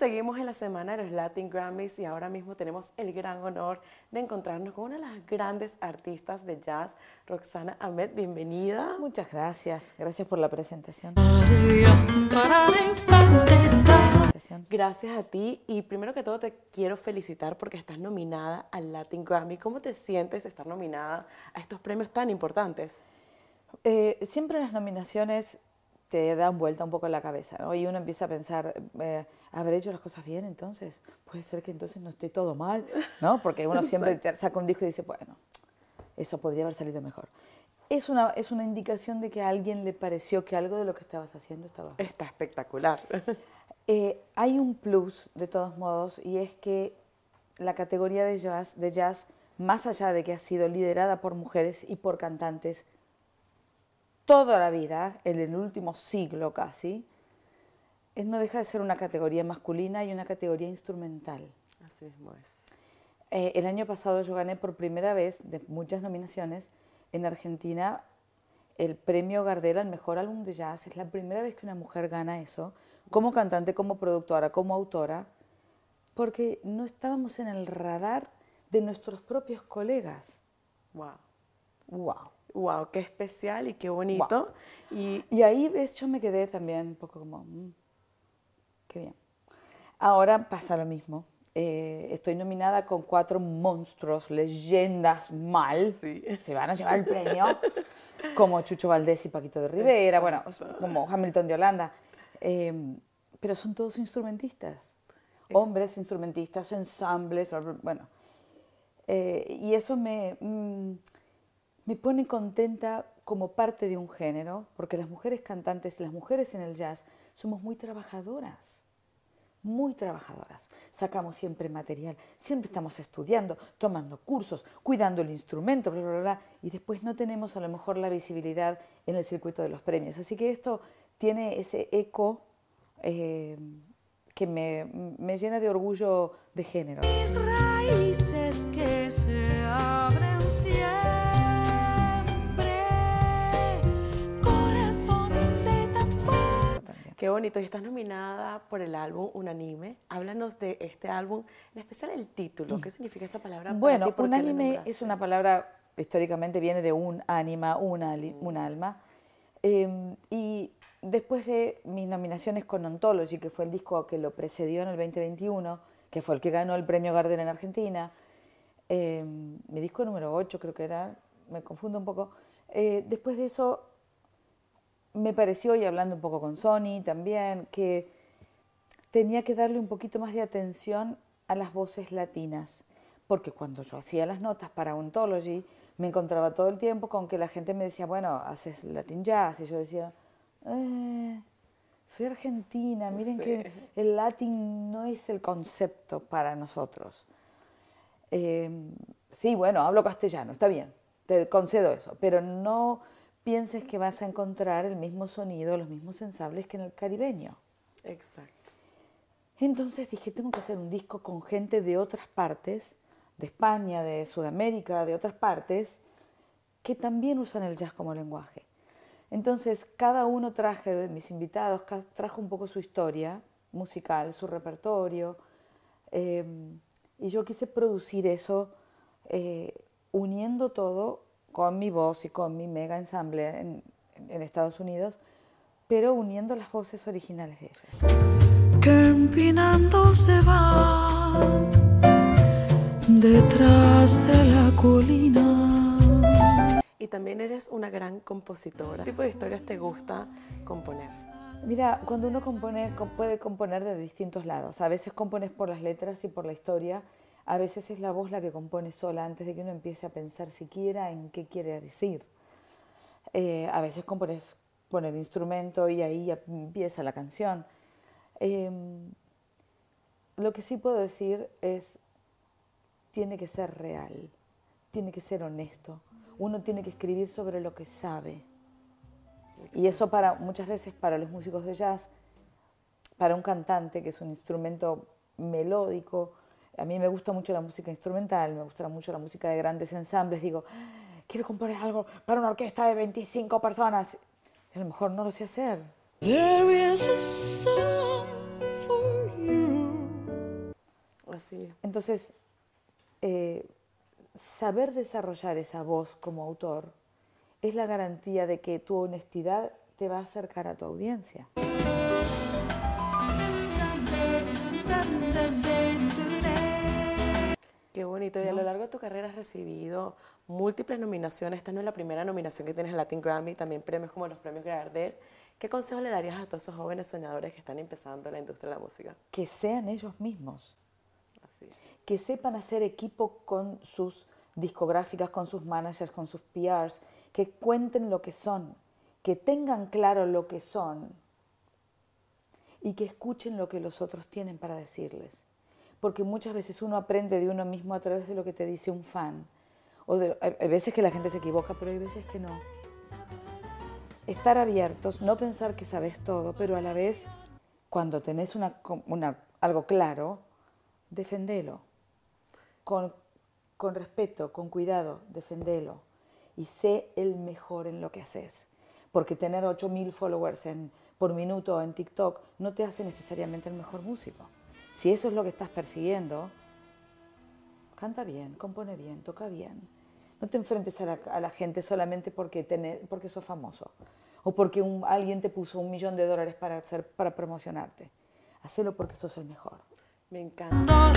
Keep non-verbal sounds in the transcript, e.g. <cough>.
seguimos en la semana de los Latin Grammys y ahora mismo tenemos el gran honor de encontrarnos con una de las grandes artistas de jazz, Roxana Ahmed. Bienvenida. Muchas gracias. Gracias por la presentación. Gracias a ti y primero que todo te quiero felicitar porque estás nominada al Latin Grammy. ¿Cómo te sientes estar nominada a estos premios tan importantes? Eh, siempre las nominaciones te dan vuelta un poco la cabeza, ¿no? Y uno empieza a pensar, eh, ¿habré hecho las cosas bien entonces? Puede ser que entonces no esté todo mal, ¿no? Porque uno <laughs> siempre saca un disco y dice, bueno, eso podría haber salido mejor. Es una, es una indicación de que a alguien le pareció que algo de lo que estabas haciendo estaba Está espectacular. <laughs> Eh, hay un plus, de todos modos, y es que la categoría de jazz, de jazz, más allá de que ha sido liderada por mujeres y por cantantes toda la vida, en el último siglo casi, no deja de ser una categoría masculina y una categoría instrumental. Así mismo es. Eh, el año pasado yo gané por primera vez, de muchas nominaciones, en Argentina el premio Gardel al mejor álbum de jazz. Es la primera vez que una mujer gana eso, como cantante, como productora, como autora, porque no estábamos en el radar de nuestros propios colegas. ¡Wow! ¡Wow! Wow, qué especial y qué bonito. Y, y, ahí ves, yo me quedé también un poco como, mm, qué bien. Ahora pasa lo mismo. Eh, estoy nominada con cuatro monstruos, leyendas mal. Sí. Se van a llevar el premio, como Chucho Valdés y Paquito de Rivera, bueno, como Hamilton de Holanda. Em, pero son todos instrumentistas. Hombres instrumentistas, ensambles, bueno. Eh, y eso me... Mm, me pone contenta como parte de un género, porque las mujeres cantantes las mujeres en el jazz somos muy trabajadoras, muy trabajadoras. Sacamos siempre material, siempre estamos estudiando, tomando cursos, cuidando el instrumento, bla, bla, bla, y después no tenemos a lo mejor la visibilidad en el circuito de los premios. Así que esto tiene ese eco eh, que me, me, llena de orgullo de género. Mis raíces que se abren Qué bonito. Y estás nominada por el álbum Unanime. Háblanos de este álbum, en especial el título. ¿Qué significa esta palabra? Bueno, Unanime es una palabra, históricamente viene de un ánima, una, un alma. Em, y después de mis nominaciones con Ontology, que fue el disco que lo precedió en el 2021, que fue el que ganó el premio Gardel en Argentina, em, mi disco número 8 creo que era, me confundo un poco, eh, después de eso me pareció, y hablando un poco con Sony también, que tenía que darle un poquito más de atención a las voces latinas, porque cuando yo hacía las notas para Ontology, me encontraba todo el tiempo con que la gente me decía, bueno, haces Latin Jazz, y yo decía, eh, soy argentina, miren que el Latin no es el concepto para nosotros. Em, sí, bueno, hablo castellano, está bien, te concedo eso, pero no pienses que vas a encontrar el mismo sonido, los mismos ensambles que en el caribeño. Exacto. Entonces dije, tengo que hacer un disco con gente de otras partes, de España, de Sudamérica, de otras partes, que también usan el jazz como lenguaje. Entonces, cada uno traje de mis invitados, trajo un poco su historia musical, su repertorio, eh, y yo quise producir eso eh, uniendo todo con mi voz y con mi mega ensamble en, en Estados Unidos, pero uniendo las voces originales de ellos. Que empinando se van detrás de la colina. Y también eres una gran compositora. ¿Qué tipo de historias te gusta componer? Mira, cuando uno compone, puede componer de distintos lados. A veces compones por las letras y por la historia, a veces es la voz la que compone sola antes de que uno empiece a pensar siquiera en qué quiere decir. Eh, a veces compones con el instrumento y ahí empieza la canción. Em, lo que sí puedo decir es, tiene que ser real, tiene que ser honesto. Uno tiene que escribir sobre lo que sabe. Y eso para muchas veces para los músicos de jazz, para un cantante que es un instrumento melódico, a mí me gusta mucho la música instrumental, me gusta mucho la música de grandes ensambles. Digo, quiero componer algo para una orquesta de 25 personas. Y a lo mejor no lo sé hacer. There is a song for you. Así. Entonces, eh, saber desarrollar esa voz como autor es la garantía de que tu honestidad te va a acercar a tu audiencia. Qué bonito. Y a lo largo de tu carrera has recibido múltiples nominaciones. Esta no es la primera nominación que tienes en Latin Grammy, también premios como los premios Gardel. ¿Qué consejo le darías a todos esos jóvenes soñadores que están empezando en la industria de la música? Que sean ellos mismos. Así. Que sepan hacer equipo con sus discográficas, con sus managers, con sus PRs, que cuenten lo que son, que tengan claro lo que son y que escuchen lo que los otros tienen para decirles. Porque muchas veces uno aprende de uno mismo a través de lo que te dice un fan. O hay veces que la gente se equivoca, pero hay veces que no. Estar abiertos, no pensar que sabes todo, pero a la vez, cuando tenés algo claro, defendelo. Con, respeto, con cuidado, defendelo. Y sé el mejor en lo que haces. Porque tener 8.000 followers por minuto en TikTok no te hace necesariamente el mejor músico. Si eso es lo que estás persiguiendo, canta bien, compone bien, toca bien. No te enfrentes a la, gente solamente porque, porque sos famoso o porque alguien te puso un millón de dólares para, hacer, para promocionarte. Hacelo porque sos el mejor. Me encanta.